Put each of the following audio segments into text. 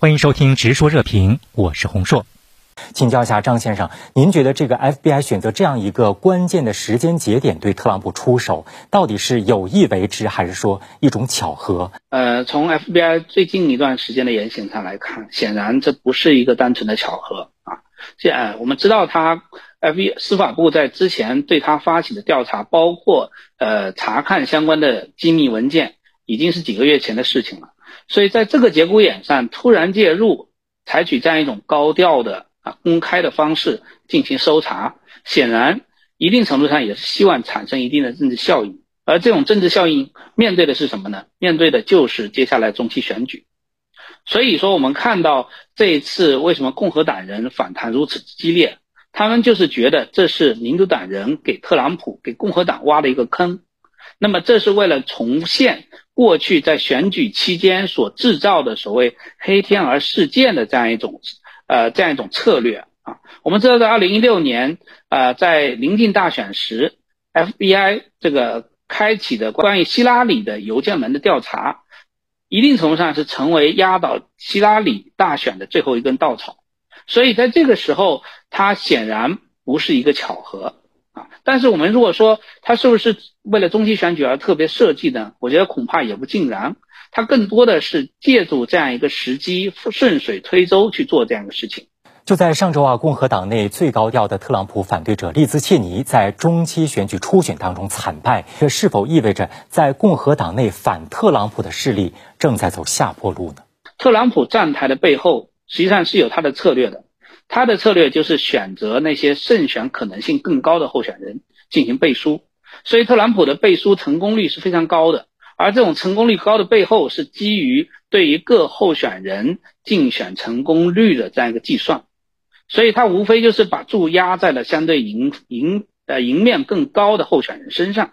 欢迎收听《直说热评》，我是洪硕。请教一下张先生，您觉得这个 FBI 选择这样一个关键的时间节点对特朗普出手，到底是有意为之，还是说一种巧合？呃，从 FBI 最近一段时间的言行上来看，显然这不是一个单纯的巧合啊。现我们知道，他 FBI 司法部在之前对他发起的调查，包括呃查看相关的机密文件，已经是几个月前的事情了。所以在这个节骨眼上突然介入，采取这样一种高调的啊公开的方式进行搜查，显然一定程度上也是希望产生一定的政治效应。而这种政治效应面对的是什么呢？面对的就是接下来中期选举。所以说，我们看到这一次为什么共和党人反弹如此激烈，他们就是觉得这是民主党人给特朗普、给共和党挖了一个坑。那么，这是为了重现。过去在选举期间所制造的所谓黑天鹅事件的这样一种，呃，这样一种策略啊，我们知道在二零一六年，呃，在临近大选时，FBI 这个开启的关于希拉里的邮件门的调查，一定程度上是成为压倒希拉里大选的最后一根稻草，所以在这个时候，它显然不是一个巧合。但是我们如果说他是不是为了中期选举而特别设计的，我觉得恐怕也不尽然。他更多的是借助这样一个时机，顺水推舟去做这样一个事情。就在上周啊，共和党内最高调的特朗普反对者利兹切尼在中期选举初选当中惨败，这是否意味着在共和党内反特朗普的势力正在走下坡路呢？特朗普站台的背后实际上是有他的策略的。他的策略就是选择那些胜选可能性更高的候选人进行背书，所以特朗普的背书成功率是非常高的。而这种成功率高的背后，是基于对于各候选人竞选成功率的这样一个计算，所以他无非就是把注压在了相对赢赢呃赢面更高的候选人身上。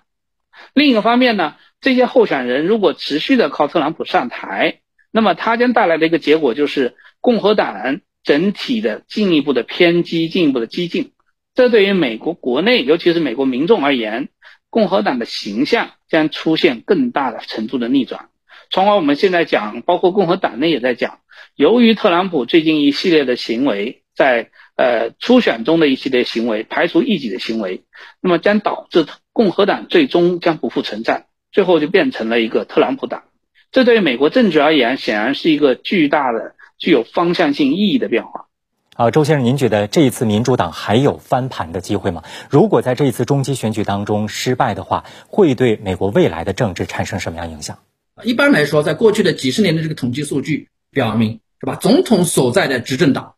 另一个方面呢，这些候选人如果持续的靠特朗普上台，那么他将带来的一个结果就是共和党。整体的进一步的偏激，进一步的激进，这对于美国国内，尤其是美国民众而言，共和党的形象将出现更大的程度的逆转。从而我们现在讲，包括共和党内也在讲，由于特朗普最近一系列的行为，在呃初选中的一系列行为，排除异己的行为，那么将导致共和党最终将不复存在，最后就变成了一个特朗普党。这对于美国政治而言，显然是一个巨大的。具有方向性意义的变化。啊，周先生，您觉得这一次民主党还有翻盘的机会吗？如果在这一次中期选举当中失败的话，会对美国未来的政治产生什么样影响？一般来说，在过去的几十年的这个统计数据表明，是吧？总统所在的执政党，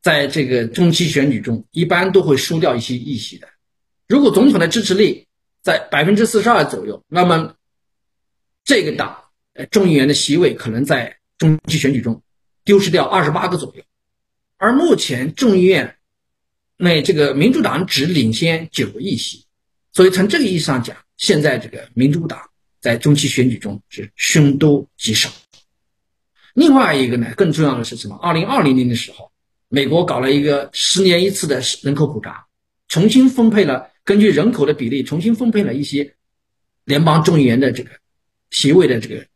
在这个中期选举中，一般都会输掉一些议席的。如果总统的支持率在百分之四十二左右，那么这个党，呃，众议员的席位可能在中期选举中。丢失掉二十八个左右，而目前众议院内这个民主党只领先九个议席，所以从这个意义上讲，现在这个民主党在中期选举中是凶多吉少。另外一个呢，更重要的是什么？二零二零年的时候，美国搞了一个十年一次的人口普查，重新分配了根据人口的比例重新分配了一些联邦众议员的这个席位的这个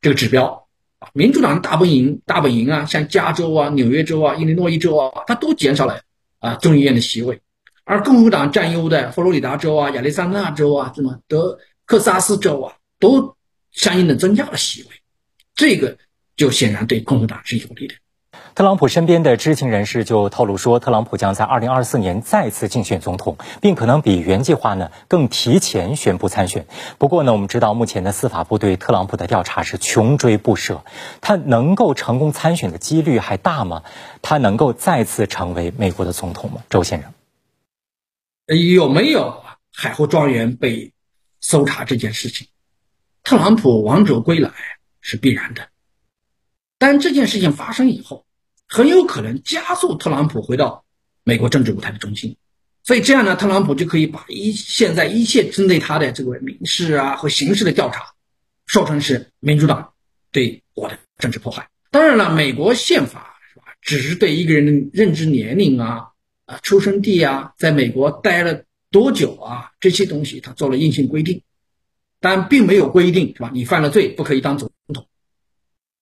这个指标。民主党大本营、大本营啊，像加州啊、纽约州啊、伊利诺伊州啊，它都减少了啊众议院的席位，而共和党占优的佛罗里达州啊、亚利桑那州啊、什么德克萨斯州啊，都相应的增加了席位，这个就显然对共和党是有利的。特朗普身边的知情人士就透露说，特朗普将在二零二四年再次竞选总统，并可能比原计划呢更提前宣布参选。不过呢，我们知道目前的司法部对特朗普的调查是穷追不舍，他能够成功参选的几率还大吗？他能够再次成为美国的总统吗？周先生，有没有海湖庄园被搜查这件事情？特朗普王者归来是必然的，但这件事情发生以后。很有可能加速特朗普回到美国政治舞台的中心，所以这样呢，特朗普就可以把一现在一切针对他的这个民事啊和刑事的调查，说成是民主党对我的政治迫害。当然了，美国宪法是吧，只是对一个人的任职年龄啊、啊出生地啊、在美国待了多久啊这些东西，他做了硬性规定，但并没有规定是吧？你犯了罪不可以当总统，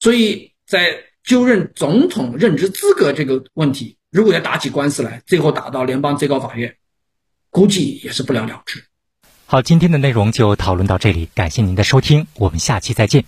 所以。在就任总统任职资格这个问题，如果要打起官司来，最后打到联邦最高法院，估计也是不了了之。好，今天的内容就讨论到这里，感谢您的收听，我们下期再见。